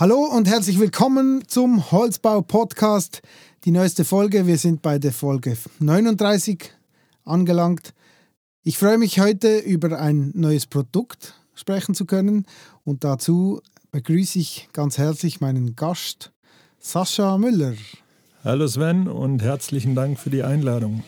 Hallo und herzlich willkommen zum Holzbau Podcast. Die neueste Folge. Wir sind bei der Folge 39 angelangt. Ich freue mich heute über ein neues Produkt sprechen zu können und dazu begrüße ich ganz herzlich meinen Gast Sascha Müller. Hallo Sven und herzlichen Dank für die Einladung.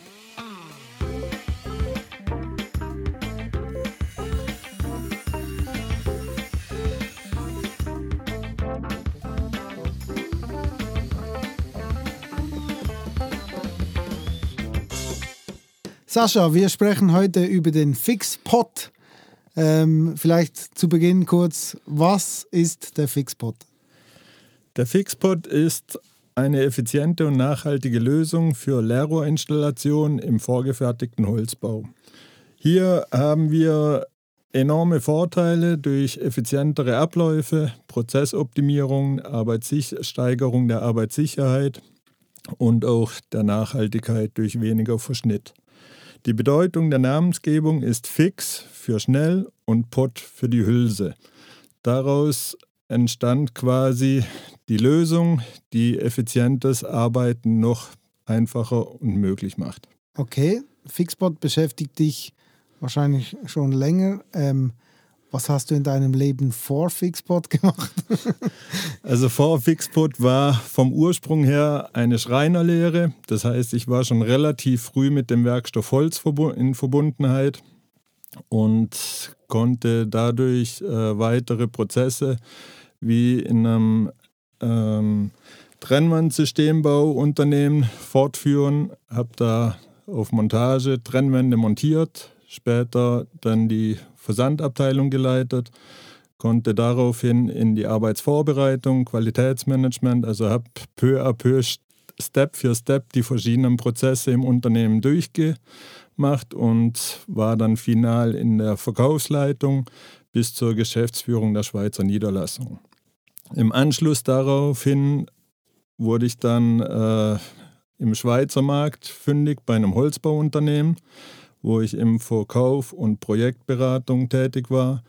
Sascha, wir sprechen heute über den Fixpot. Ähm, vielleicht zu Beginn kurz, was ist der Fixpot? Der Fixpot ist eine effiziente und nachhaltige Lösung für Leerrohrinstallationen im vorgefertigten Holzbau. Hier haben wir enorme Vorteile durch effizientere Abläufe, Prozessoptimierung, Steigerung der Arbeitssicherheit und auch der Nachhaltigkeit durch weniger Verschnitt. Die Bedeutung der Namensgebung ist fix für schnell und pot für die Hülse. Daraus entstand quasi die Lösung, die effizientes Arbeiten noch einfacher und möglich macht. Okay, Fixpot beschäftigt dich wahrscheinlich schon länger. Ähm, was hast du in deinem Leben vor Fixpot gemacht? also vor Fixpot war vom Ursprung her eine Schreinerlehre. Das heißt, ich war schon relativ früh mit dem Werkstoff Holz in Verbundenheit und konnte dadurch äh, weitere Prozesse wie in einem ähm, Trennwandsystembauunternehmen fortführen. Habe da auf Montage Trennwände montiert, später dann die Versandabteilung geleitet, konnte daraufhin in die Arbeitsvorbereitung, Qualitätsmanagement, also habe peu à peu Step für Step die verschiedenen Prozesse im Unternehmen durchgemacht und war dann final in der Verkaufsleitung bis zur Geschäftsführung der Schweizer Niederlassung. Im Anschluss daraufhin wurde ich dann äh, im Schweizer Markt fündig bei einem Holzbauunternehmen wo ich im Verkauf und Projektberatung tätig war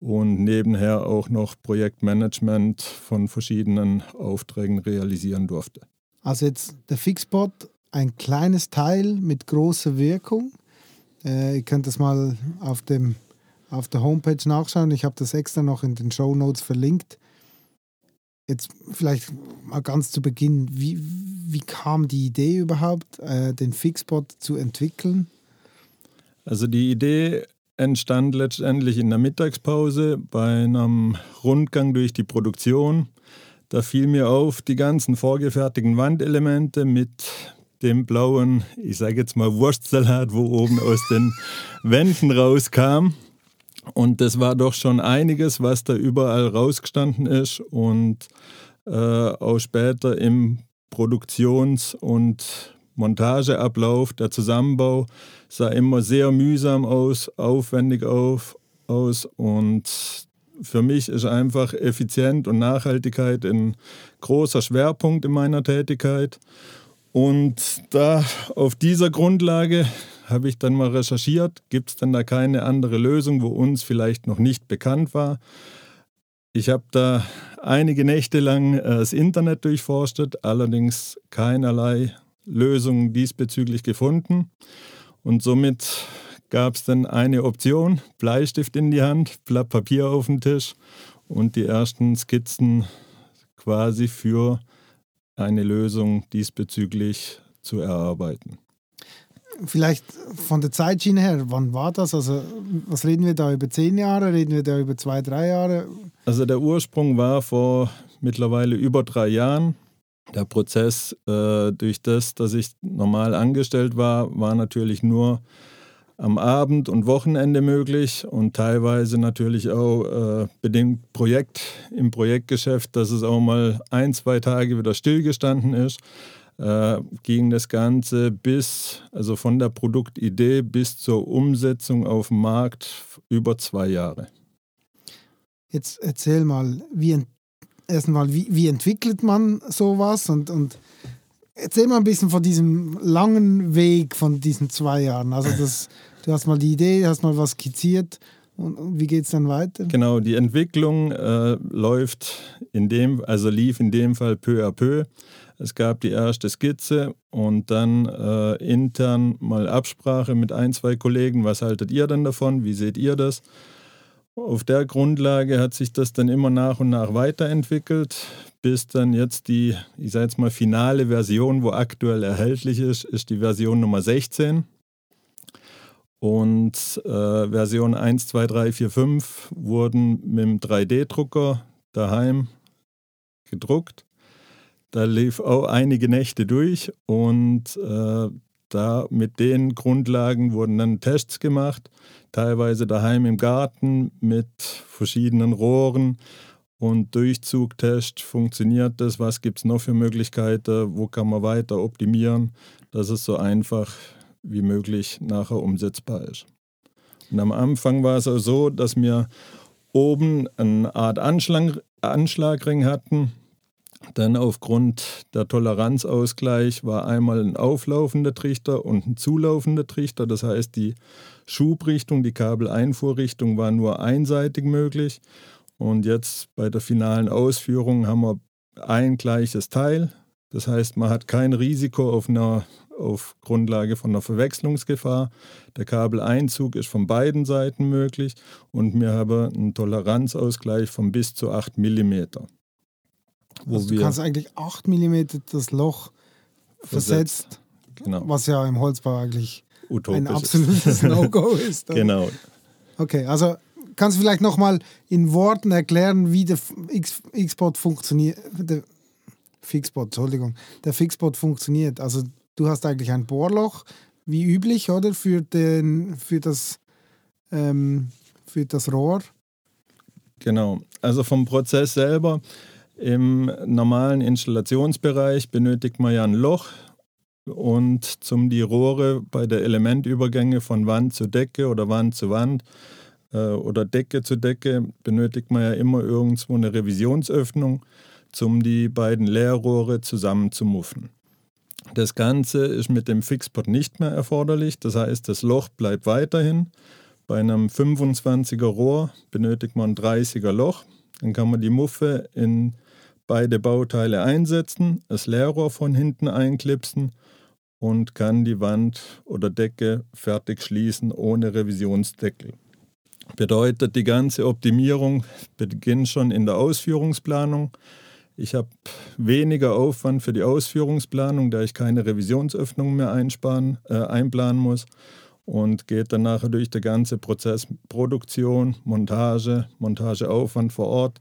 und nebenher auch noch Projektmanagement von verschiedenen Aufträgen realisieren durfte. Also jetzt der Fixbot, ein kleines Teil mit großer Wirkung. Äh, ihr könnt das mal auf, dem, auf der Homepage nachschauen. Ich habe das extra noch in den Show Notes verlinkt. Jetzt vielleicht mal ganz zu Beginn, wie, wie kam die Idee überhaupt, äh, den Fixbot zu entwickeln? Also die Idee entstand letztendlich in der Mittagspause bei einem Rundgang durch die Produktion. Da fiel mir auf, die ganzen vorgefertigten Wandelemente mit dem blauen, ich sage jetzt mal Wurstsalat, wo oben aus den Wänden rauskam. Und das war doch schon einiges, was da überall rausgestanden ist und äh, auch später im Produktions- und Montageablauf, der Zusammenbau sah immer sehr mühsam aus, aufwendig auf, aus und für mich ist einfach Effizienz und Nachhaltigkeit ein großer Schwerpunkt in meiner Tätigkeit. Und da auf dieser Grundlage habe ich dann mal recherchiert, gibt es denn da keine andere Lösung, wo uns vielleicht noch nicht bekannt war. Ich habe da einige Nächte lang äh, das Internet durchforstet, allerdings keinerlei Lösung diesbezüglich gefunden. Und somit gab es dann eine Option, Bleistift in die Hand, Blatt Papier auf den Tisch und die ersten Skizzen quasi für eine Lösung diesbezüglich zu erarbeiten. Vielleicht von der Zeitschiene her, wann war das? Also, was reden wir da über zehn Jahre? Reden wir da über zwei, drei Jahre? Also, der Ursprung war vor mittlerweile über drei Jahren. Der Prozess äh, durch das, dass ich normal angestellt war, war natürlich nur am Abend und Wochenende möglich und teilweise natürlich auch äh, bedingt Projekt im Projektgeschäft, dass es auch mal ein, zwei Tage wieder stillgestanden ist, äh, ging das Ganze bis, also von der Produktidee bis zur Umsetzung auf dem Markt über zwei Jahre. Jetzt erzähl mal, wie, erstmal, wie, wie entwickelt man sowas und, und erzähl mal ein bisschen von diesem langen Weg von diesen zwei Jahren. Also das, du hast mal die Idee, hast mal was skizziert Und wie geht es dann weiter? Genau, die Entwicklung äh, läuft in dem, also lief in dem Fall peu à peu. Es gab die erste Skizze und dann äh, intern mal Absprache mit ein, zwei Kollegen. Was haltet ihr denn davon? Wie seht ihr das? Auf der Grundlage hat sich das dann immer nach und nach weiterentwickelt, bis dann jetzt die, ich sage jetzt mal, finale Version, wo aktuell erhältlich ist, ist die Version Nummer 16. Und äh, Version 1, 2, 3, 4, 5 wurden mit dem 3D-Drucker daheim gedruckt. Da lief auch einige Nächte durch und äh, da mit den Grundlagen wurden dann Tests gemacht, teilweise daheim im Garten mit verschiedenen Rohren und Durchzugtest. Funktioniert das? Was gibt es noch für Möglichkeiten? Wo kann man weiter optimieren, dass es so einfach wie möglich nachher umsetzbar ist. Und am Anfang war es auch so, dass wir oben eine Art Anschlag, Anschlagring hatten. Dann aufgrund der Toleranzausgleich war einmal ein auflaufender Trichter und ein zulaufender Trichter. Das heißt, die Schubrichtung, die Kabeleinfuhrrichtung war nur einseitig möglich. Und jetzt bei der finalen Ausführung haben wir ein gleiches Teil. Das heißt, man hat kein Risiko auf einer auf Grundlage von einer Verwechslungsgefahr. Der Kabeleinzug ist von beiden Seiten möglich und wir haben einen Toleranzausgleich von bis zu 8 mm. Also du kannst eigentlich 8 mm das Loch versetzt, versetzt genau. was ja im Holzbau eigentlich Utopisch ein absolutes No-Go ist. genau. Okay, also kannst du vielleicht nochmal in Worten erklären, wie der X-Bot funktioniert, der Fixbot, Entschuldigung, der Fixbot funktioniert. Also du hast eigentlich ein Bohrloch, wie üblich, oder? Für, den, für, das, ähm, für das Rohr. Genau. Also vom Prozess selber. Im normalen Installationsbereich benötigt man ja ein Loch und zum die Rohre bei der Elementübergänge von Wand zu Decke oder Wand zu Wand äh, oder Decke zu Decke benötigt man ja immer irgendwo eine Revisionsöffnung, um die beiden Leerrohre zusammenzumuffen. Das Ganze ist mit dem Fixpot nicht mehr erforderlich. Das heißt, das Loch bleibt weiterhin. Bei einem 25er Rohr benötigt man ein 30er Loch. Dann kann man die Muffe in beide Bauteile einsetzen, das Leerrohr von hinten einklipsen und kann die Wand oder Decke fertig schließen ohne Revisionsdeckel. Bedeutet, die ganze Optimierung beginnt schon in der Ausführungsplanung. Ich habe weniger Aufwand für die Ausführungsplanung, da ich keine Revisionsöffnung mehr einsparen, äh, einplanen muss und geht dann nachher durch den ganzen Prozess Produktion, Montage, Montageaufwand vor Ort.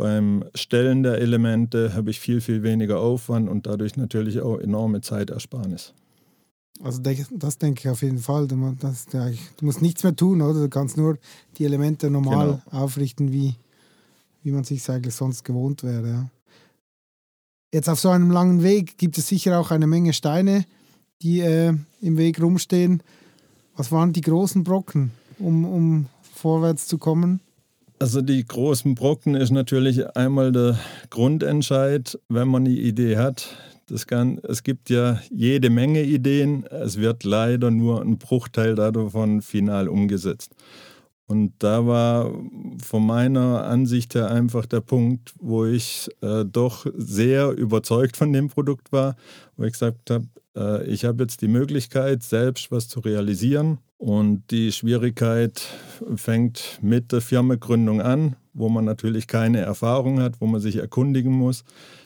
Beim Stellen der Elemente habe ich viel, viel weniger Aufwand und dadurch natürlich auch enorme Zeitersparnis. Also das denke ich auf jeden Fall. Du, musst nichts mehr tun, oder? Du kannst nur die Elemente normal genau. aufrichten, wie, wie man sich eigentlich sonst gewohnt wäre. Ja. Jetzt auf so einem langen Weg gibt es sicher auch eine Menge Steine, die äh, im Weg rumstehen. Was waren die großen Brocken, um, um vorwärts zu kommen? Also die großen Brocken ist natürlich einmal der Grundentscheid, wenn man eine Idee hat. Das kann, es gibt ja jede Menge Ideen, es wird leider nur ein Bruchteil davon final umgesetzt. Und da war von meiner Ansicht her einfach der Punkt, wo ich äh, doch sehr überzeugt von dem Produkt war, wo ich gesagt habe, äh, ich habe jetzt die Möglichkeit, selbst was zu realisieren. Und die Schwierigkeit fängt mit der Firmengründung an, wo man natürlich keine Erfahrung hat, wo man sich erkundigen muss.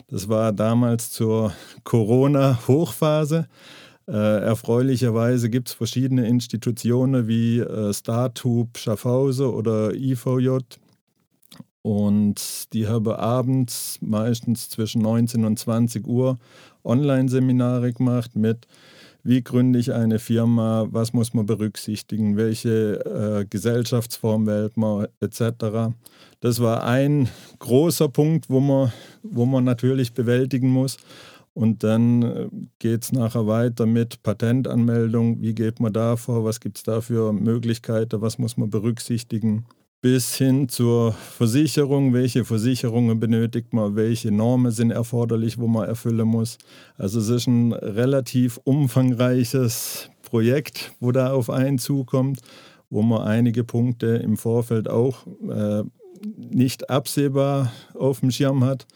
Das war damals zur Corona-Hochphase. Äh, erfreulicherweise gibt es verschiedene Institutionen wie äh, StarTube Schaffhausen oder IVJ. Und die haben abends meistens zwischen 19 und 20 Uhr Online-Seminare gemacht mit, wie gründe ich eine Firma, was muss man berücksichtigen, welche äh, Gesellschaftsform wählt man etc. Das war ein großer Punkt, wo man, wo man natürlich bewältigen muss. Und dann äh, geht es nachher weiter mit Patentanmeldung. Wie geht man da vor? Was gibt es da für Möglichkeiten? Was muss man berücksichtigen? Bis hin zur Versicherung. Welche Versicherungen benötigt man? Welche Normen sind erforderlich, wo man erfüllen muss? Also es ist ein relativ umfangreiches Projekt, wo da auf einen zukommt, wo man einige Punkte im Vorfeld auch äh, nicht absehbar auf dem Schirm hat.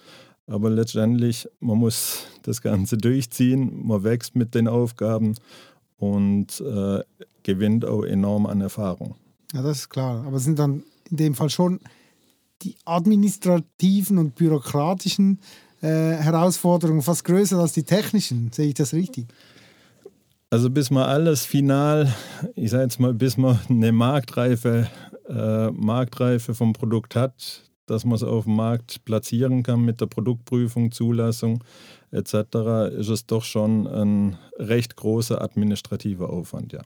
Aber letztendlich, man muss das Ganze durchziehen, man wächst mit den Aufgaben und äh, gewinnt auch enorm an Erfahrung. Ja, das ist klar. Aber sind dann in dem Fall schon die administrativen und bürokratischen äh, Herausforderungen fast größer als die technischen. Sehe ich das richtig? Also bis man alles final, ich sage jetzt mal, bis man eine Marktreife, äh, Marktreife vom Produkt hat, dass man es auf dem Markt platzieren kann mit der Produktprüfung, Zulassung etc., ist es doch schon ein recht großer administrativer Aufwand, ja.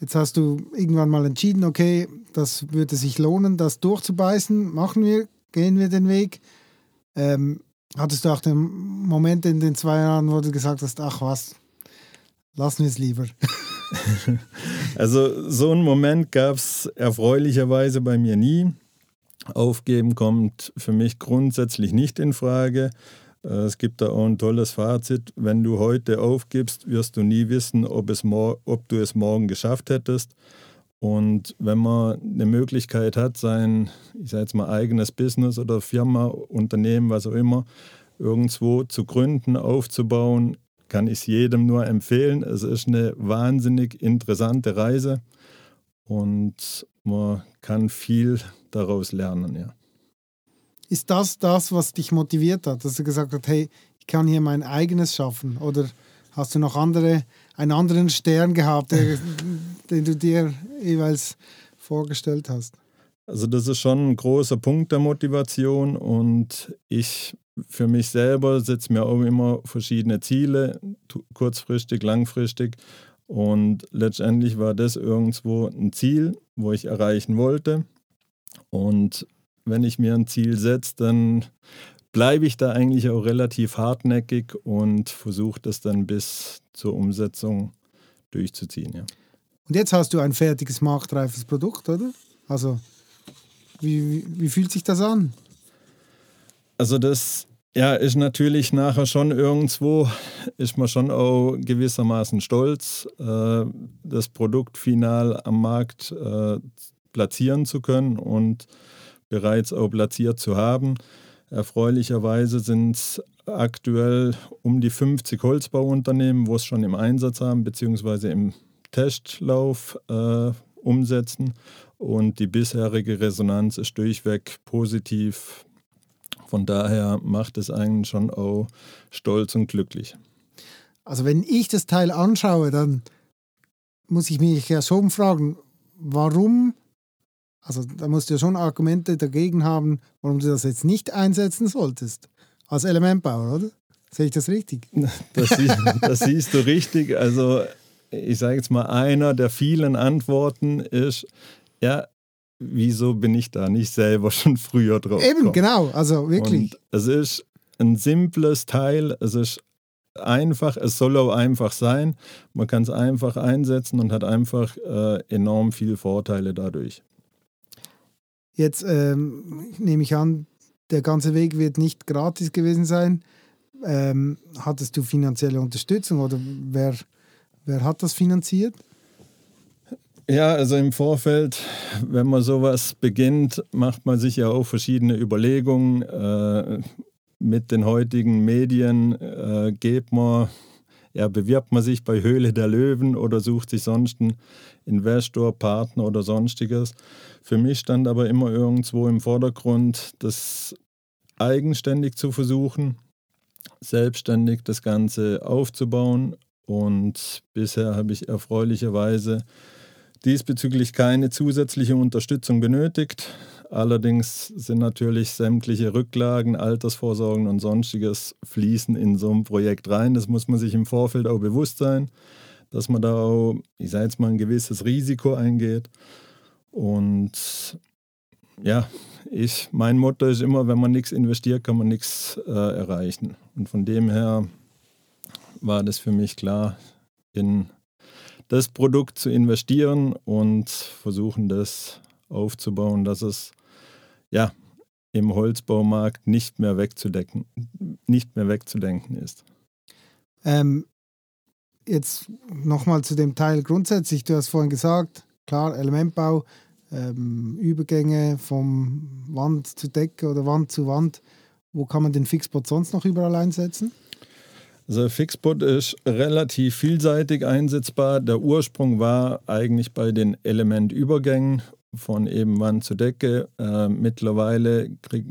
Jetzt hast du irgendwann mal entschieden, okay, das würde sich lohnen, das durchzubeißen. Machen wir, gehen wir den Weg. Ähm, hattest du auch den Moment in den zwei Jahren, wo du gesagt hast, ach was, lassen wir es lieber? also so einen Moment gab es erfreulicherweise bei mir nie. Aufgeben kommt für mich grundsätzlich nicht in Frage. Es gibt da auch ein tolles Fazit. Wenn du heute aufgibst, wirst du nie wissen, ob, es ob du es morgen geschafft hättest. Und wenn man eine Möglichkeit hat, sein, ich sage jetzt mal, eigenes Business oder Firma, Unternehmen, was auch immer, irgendwo zu gründen, aufzubauen, kann ich es jedem nur empfehlen. Es ist eine wahnsinnig interessante Reise und man kann viel daraus lernen, ja ist das das, was dich motiviert hat, dass du gesagt hast, hey, ich kann hier mein eigenes schaffen? Oder hast du noch andere, einen anderen Stern gehabt, der, den du dir jeweils vorgestellt hast? Also das ist schon ein großer Punkt der Motivation und ich für mich selber setze mir auch immer verschiedene Ziele, kurzfristig, langfristig. Und letztendlich war das irgendwo ein Ziel, wo ich erreichen wollte. Und wenn ich mir ein Ziel setze, dann bleibe ich da eigentlich auch relativ hartnäckig und versuche das dann bis zur Umsetzung durchzuziehen. Ja. Und jetzt hast du ein fertiges, marktreifes Produkt, oder? Also, wie, wie, wie fühlt sich das an? Also, das ja, ist natürlich nachher schon irgendwo, ist man schon auch gewissermaßen stolz, äh, das Produkt final am Markt äh, platzieren zu können und bereits auch platziert zu haben. Erfreulicherweise sind es aktuell um die 50 Holzbauunternehmen, wo es schon im Einsatz haben, beziehungsweise im Testlauf äh, umsetzen. Und die bisherige Resonanz ist durchweg positiv. Von daher macht es einen schon auch stolz und glücklich. Also wenn ich das Teil anschaue, dann muss ich mich ja schon fragen, warum also da musst du ja schon Argumente dagegen haben, warum du das jetzt nicht einsetzen solltest. Als Elementbauer, oder? Sehe ich das richtig? Das, das siehst du richtig. Also ich sage jetzt mal, einer der vielen Antworten ist, ja, wieso bin ich da nicht selber schon früher drauf? Eben, gekommen? genau, also wirklich. Und es ist ein simples Teil, es ist einfach, es soll auch einfach sein. Man kann es einfach einsetzen und hat einfach äh, enorm viele Vorteile dadurch. Jetzt ähm, nehme ich an, der ganze Weg wird nicht gratis gewesen sein. Ähm, hattest du finanzielle Unterstützung oder wer, wer hat das finanziert? Ja, also im Vorfeld, wenn man sowas beginnt, macht man sich ja auch verschiedene Überlegungen. Äh, mit den heutigen Medien äh, geht man, ja, bewirbt man sich bei Höhle der Löwen oder sucht sich sonst einen Investor, Partner oder sonstiges. Für mich stand aber immer irgendwo im Vordergrund, das eigenständig zu versuchen, selbstständig das Ganze aufzubauen. Und bisher habe ich erfreulicherweise diesbezüglich keine zusätzliche Unterstützung benötigt. Allerdings sind natürlich sämtliche Rücklagen, Altersvorsorgen und sonstiges fließen in so ein Projekt rein. Das muss man sich im Vorfeld auch bewusst sein, dass man da auch, ich sage jetzt mal, ein gewisses Risiko eingeht. Und ja, ich, mein Motto ist immer, wenn man nichts investiert, kann man nichts äh, erreichen. Und von dem her war das für mich klar, in das Produkt zu investieren und versuchen, das aufzubauen, dass es ja im Holzbaumarkt nicht mehr wegzudecken, nicht mehr wegzudenken ist. Ähm, jetzt nochmal zu dem Teil grundsätzlich. Du hast vorhin gesagt, klar, Elementbau, ähm, Übergänge vom Wand zu Decke oder Wand zu Wand. Wo kann man den Fixbot sonst noch überall einsetzen? Also Fixbot ist relativ vielseitig einsetzbar. Der Ursprung war eigentlich bei den Elementübergängen von eben Wand zu Decke. Äh, mittlerweile krieg,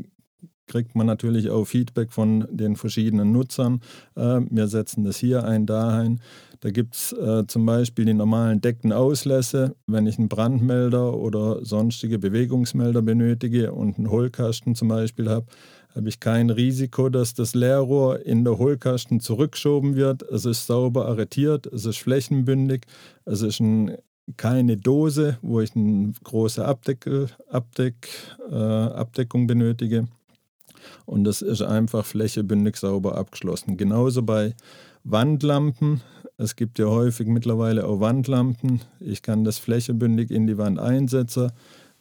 kriegt man natürlich auch Feedback von den verschiedenen Nutzern. Äh, wir setzen das hier ein, da ein. Da gibt es äh, zum Beispiel die normalen Deckenauslässe. Wenn ich einen Brandmelder oder sonstige Bewegungsmelder benötige und einen Hohlkasten zum Beispiel habe, habe ich kein Risiko, dass das Leerrohr in der Hohlkasten zurückgeschoben wird. Es ist sauber arretiert, es ist flächenbündig, es ist ein, keine Dose, wo ich eine große Abdeckel, Abdeck, äh, Abdeckung benötige. Und das ist einfach flächebündig sauber abgeschlossen. Genauso bei Wandlampen. Es gibt ja häufig mittlerweile auch Wandlampen. Ich kann das flächebündig in die Wand einsetzen.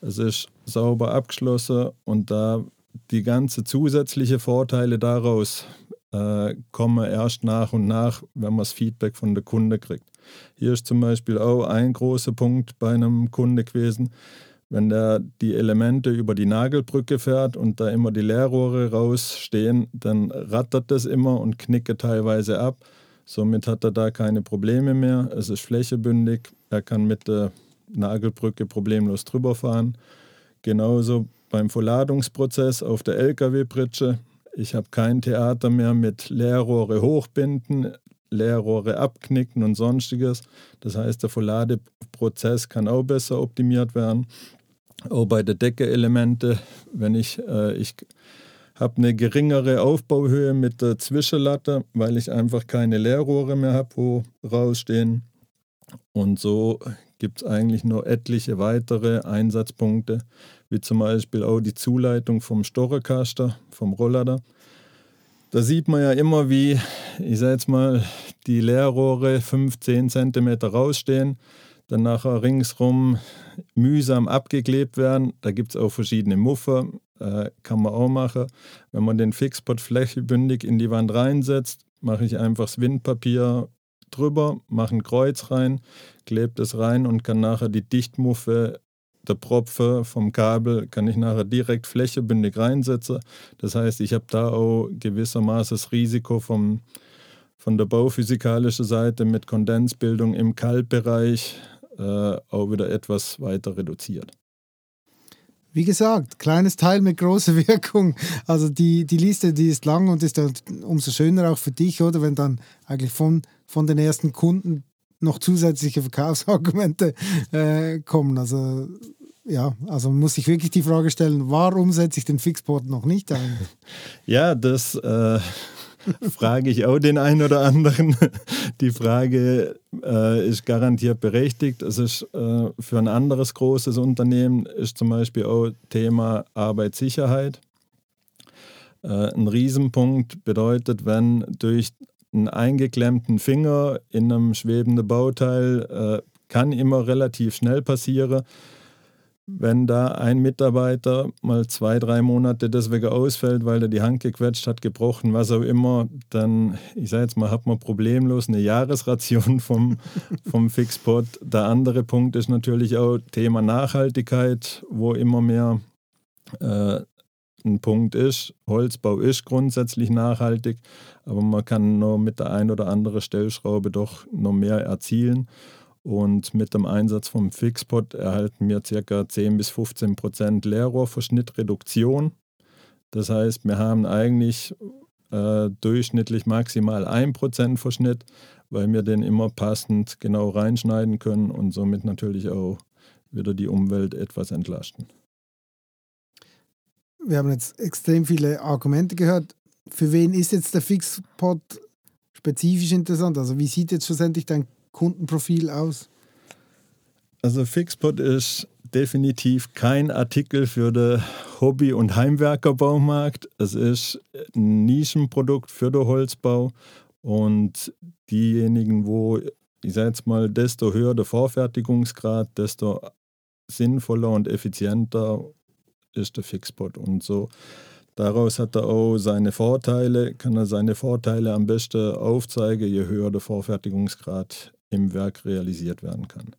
Es ist sauber abgeschlossen und da die ganze zusätzliche Vorteile daraus äh, kommen erst nach und nach, wenn man das Feedback von der Kunde kriegt. Hier ist zum Beispiel auch ein großer Punkt bei einem Kunde gewesen, wenn der die Elemente über die Nagelbrücke fährt und da immer die Leerrohre rausstehen, dann rattert das immer und knicke teilweise ab. Somit hat er da keine Probleme mehr. Es ist flächebündig. Er kann mit der Nagelbrücke problemlos drüber fahren. Genauso beim Verladungsprozess auf der Lkw-Pritsche. Ich habe kein Theater mehr mit Leerrohre hochbinden, Leerrohre abknicken und sonstiges. Das heißt, der Verladeprozess kann auch besser optimiert werden. Auch bei der Decke-Elemente, wenn ich, äh, ich habe eine geringere Aufbauhöhe mit der Zwischenlatte, weil ich einfach keine Leerrohre mehr habe, wo rausstehen. Und so gibt es eigentlich noch etliche weitere Einsatzpunkte, wie zum Beispiel auch die Zuleitung vom Stocherkaster, vom Rollader. Da sieht man ja immer, wie, ich sage jetzt mal, die Leerrohre 15 cm rausstehen, dann nachher ringsrum mühsam abgeklebt werden. Da gibt es auch verschiedene Muffer, äh, kann man auch machen. Wenn man den Fixpot flächebündig in die Wand reinsetzt, mache ich einfach das Windpapier drüber, mache ein Kreuz rein, klebe das rein und kann nachher die Dichtmuffe der Propfe vom Kabel kann ich nachher direkt flächebündig reinsetzen. Das heißt, ich habe da auch gewissermaßen das Risiko vom, von der bauphysikalischen Seite mit Kondensbildung im Kaltbereich auch wieder etwas weiter reduziert. Wie gesagt, kleines Teil mit großer Wirkung. Also die, die Liste, die ist lang und ist umso schöner auch für dich, oder? Wenn dann eigentlich von, von den ersten Kunden noch zusätzliche Verkaufsargumente äh, kommen. Also ja, also muss ich wirklich die Frage stellen, warum setze ich den Fixport noch nicht ein? Ja, das äh, frage ich auch den einen oder anderen. Die Frage äh, ist garantiert berechtigt. Es ist äh, für ein anderes großes Unternehmen ist zum Beispiel auch Thema Arbeitssicherheit. Äh, ein Riesenpunkt bedeutet, wenn durch einen eingeklemmten Finger in einem schwebenden Bauteil äh, kann immer relativ schnell passieren. Wenn da ein Mitarbeiter mal zwei, drei Monate deswegen ausfällt, weil er die Hand gequetscht hat, gebrochen, was auch immer, dann, ich sage jetzt mal, hat man problemlos eine Jahresration vom, vom Fixpot. Der andere Punkt ist natürlich auch Thema Nachhaltigkeit, wo immer mehr äh, ein Punkt ist. Holzbau ist grundsätzlich nachhaltig, aber man kann nur mit der ein oder anderen Stellschraube doch noch mehr erzielen. Und mit dem Einsatz vom Fixpot erhalten wir ca. 10 bis 15 Prozent Leerrohrverschnittreduktion. Das heißt, wir haben eigentlich äh, durchschnittlich maximal 1% Verschnitt, weil wir den immer passend genau reinschneiden können und somit natürlich auch wieder die Umwelt etwas entlasten wir haben jetzt extrem viele Argumente gehört. Für wen ist jetzt der Fixpot spezifisch interessant? Also wie sieht jetzt schlussendlich dein Kundenprofil aus? Also Fixpot ist definitiv kein Artikel für den Hobby- und Heimwerkerbaumarkt. Es ist ein Nischenprodukt für den Holzbau und diejenigen, wo ich sage jetzt mal, desto höher der Vorfertigungsgrad, desto sinnvoller und effizienter ist der Fixpot. Und so daraus hat er auch seine Vorteile, kann er seine Vorteile am besten aufzeigen, je höher der Vorfertigungsgrad im Werk realisiert werden kann.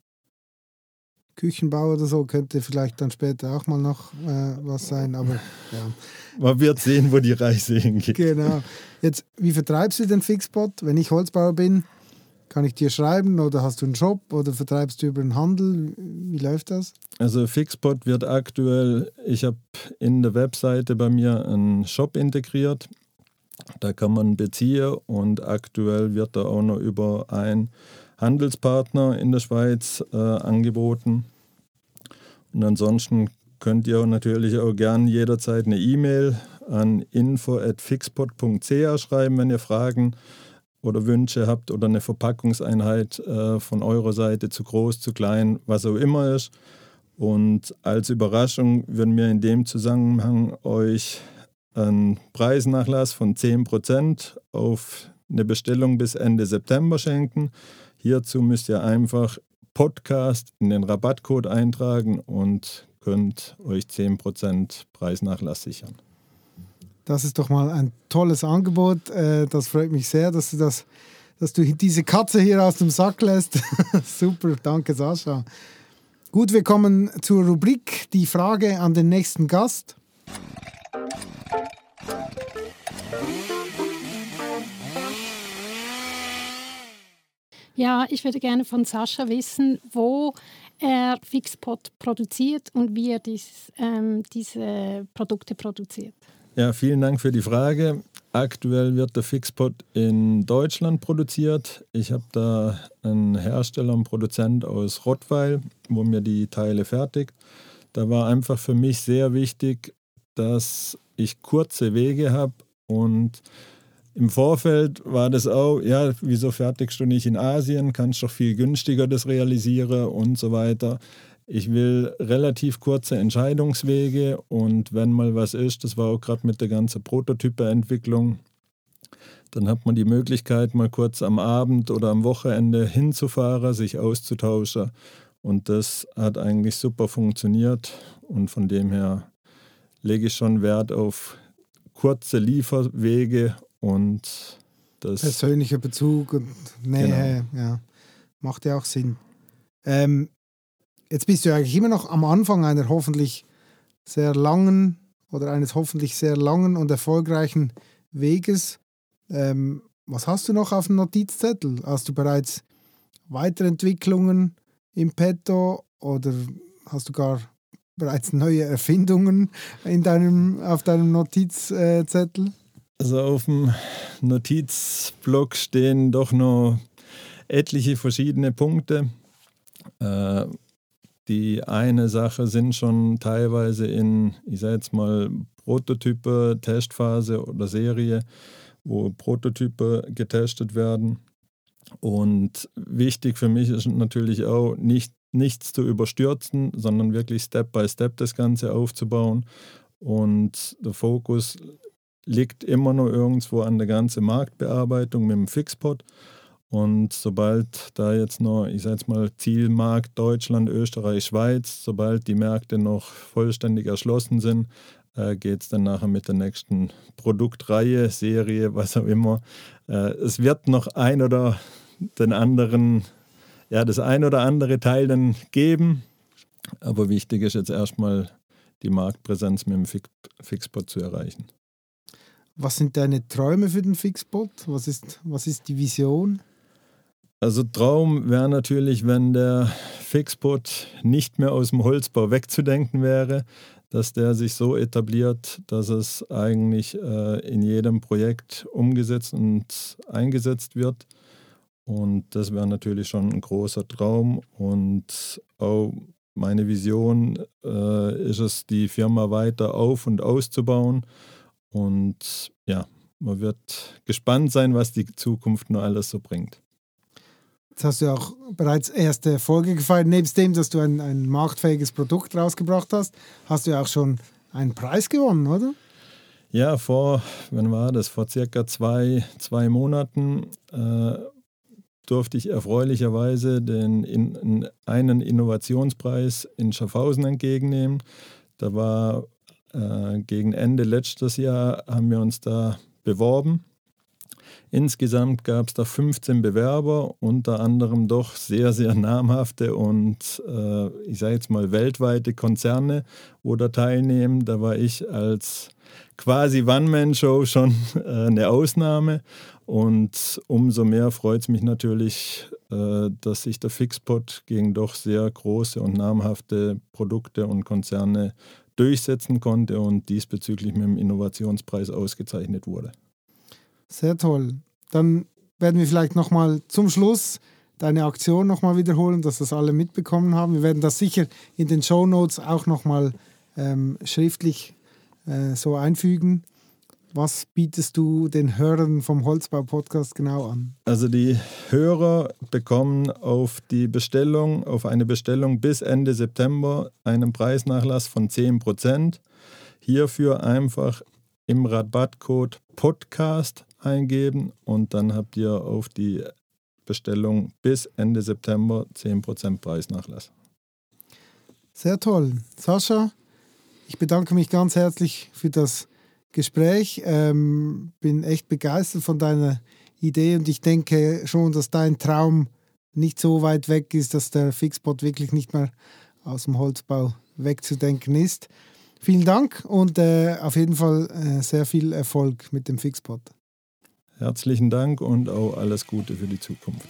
Küchenbau oder so könnte vielleicht dann später auch mal noch äh, was sein, aber ja. Man wird sehen, wo die Reise hingeht. Genau. Jetzt, wie vertreibst du den Fixbot? Wenn ich Holzbauer bin, kann ich dir schreiben oder hast du einen Shop oder vertreibst du über den Handel? Wie läuft das? Also Fixbot wird aktuell, ich habe in der Webseite bei mir einen Shop integriert. Da kann man beziehen und aktuell wird da auch noch über einen Handelspartner in der Schweiz äh, angeboten. Und ansonsten könnt ihr natürlich auch gern jederzeit eine E-Mail an info.fixpot.ch schreiben, wenn ihr Fragen oder Wünsche habt oder eine Verpackungseinheit äh, von eurer Seite zu groß, zu klein, was auch immer ist. Und als Überraschung würden wir in dem Zusammenhang euch einen Preisnachlass von 10% auf eine Bestellung bis Ende September schenken. Hierzu müsst ihr einfach Podcast in den Rabattcode eintragen und könnt euch 10% Preisnachlass sichern. Das ist doch mal ein tolles Angebot. Äh, das freut mich sehr, dass du, das, dass du diese Katze hier aus dem Sack lässt. Super, danke Sascha. Gut, wir kommen zur Rubrik Die Frage an den nächsten Gast. Ja, ich würde gerne von Sascha wissen, wo er Fixpot produziert und wie er dies, ähm, diese Produkte produziert. Ja, vielen Dank für die Frage. Aktuell wird der Fixpot in Deutschland produziert. Ich habe da einen Hersteller und Produzent aus Rottweil, wo mir die Teile fertigt. Da war einfach für mich sehr wichtig, dass ich kurze Wege habe und im Vorfeld war das auch, ja, wieso fertigst du nicht in Asien? Kannst doch viel günstiger das realisieren und so weiter. Ich will relativ kurze Entscheidungswege und wenn mal was ist, das war auch gerade mit der ganzen Prototype-Entwicklung, dann hat man die Möglichkeit, mal kurz am Abend oder am Wochenende hinzufahren, sich auszutauschen. Und das hat eigentlich super funktioniert und von dem her lege ich schon Wert auf kurze Lieferwege und das. Persönlicher Bezug und Nähe, genau. ja. Macht ja auch Sinn. Ähm, jetzt bist du eigentlich immer noch am Anfang einer hoffentlich sehr langen oder eines hoffentlich sehr langen und erfolgreichen Weges. Ähm, was hast du noch auf dem Notizzettel? Hast du bereits Weiterentwicklungen im Petto oder hast du gar bereits neue Erfindungen in deinem, auf deinem Notizzettel? Also auf dem Notizblock stehen doch noch etliche verschiedene Punkte. Äh, die eine Sache sind schon teilweise in, ich sage jetzt mal, Prototype, Testphase oder Serie, wo Prototype getestet werden. Und wichtig für mich ist natürlich auch, nicht, nichts zu überstürzen, sondern wirklich Step by Step das Ganze aufzubauen. Und der Fokus liegt immer noch irgendwo an der ganzen Marktbearbeitung mit dem Fixpot. Und sobald da jetzt noch, ich sage jetzt mal, Zielmarkt Deutschland, Österreich, Schweiz, sobald die Märkte noch vollständig erschlossen sind, äh, geht es dann nachher mit der nächsten Produktreihe, Serie, was auch immer. Äh, es wird noch ein oder den anderen, ja, das ein oder andere Teil dann geben. Aber wichtig ist jetzt erstmal die Marktpräsenz mit dem Fixpot zu erreichen. Was sind deine Träume für den Fixbot? Was ist, was ist die Vision? Also Traum wäre natürlich, wenn der Fixbot nicht mehr aus dem Holzbau wegzudenken wäre, dass der sich so etabliert, dass es eigentlich äh, in jedem Projekt umgesetzt und eingesetzt wird. Und das wäre natürlich schon ein großer Traum. Und auch meine Vision äh, ist es, die Firma weiter auf und auszubauen und ja, man wird gespannt sein, was die Zukunft noch alles so bringt. Jetzt hast du auch bereits erste Erfolge gefeiert. Nebst dem, dass du ein, ein marktfähiges Produkt rausgebracht hast, hast du auch schon einen Preis gewonnen, oder? Ja, vor, wann war das? Vor circa zwei, zwei Monaten äh, durfte ich erfreulicherweise den in, einen Innovationspreis in Schaffhausen entgegennehmen. Da war äh, gegen Ende letztes Jahr haben wir uns da beworben. Insgesamt gab es da 15 Bewerber, unter anderem doch sehr, sehr namhafte und äh, ich sage jetzt mal weltweite Konzerne, wo da teilnehmen. Da war ich als quasi One-Man-Show schon äh, eine Ausnahme. Und umso mehr freut es mich natürlich, äh, dass sich der Fixpot gegen doch sehr große und namhafte Produkte und Konzerne durchsetzen konnte und diesbezüglich mit dem Innovationspreis ausgezeichnet wurde. Sehr toll. Dann werden wir vielleicht nochmal zum Schluss deine Aktion nochmal wiederholen, dass das alle mitbekommen haben. Wir werden das sicher in den Show Notes auch nochmal ähm, schriftlich äh, so einfügen. Was bietest du den Hörern vom Holzbau-Podcast genau an? Also die Hörer bekommen auf die Bestellung, auf eine Bestellung bis Ende September einen Preisnachlass von 10%. Hierfür einfach im Rabattcode Podcast eingeben und dann habt ihr auf die Bestellung bis Ende September 10% Preisnachlass. Sehr toll. Sascha, ich bedanke mich ganz herzlich für das Gespräch. Ähm, bin echt begeistert von deiner Idee und ich denke schon, dass dein Traum nicht so weit weg ist, dass der Fixbot wirklich nicht mehr aus dem Holzbau wegzudenken ist. Vielen Dank und äh, auf jeden Fall äh, sehr viel Erfolg mit dem Fixbot. Herzlichen Dank und auch alles Gute für die Zukunft.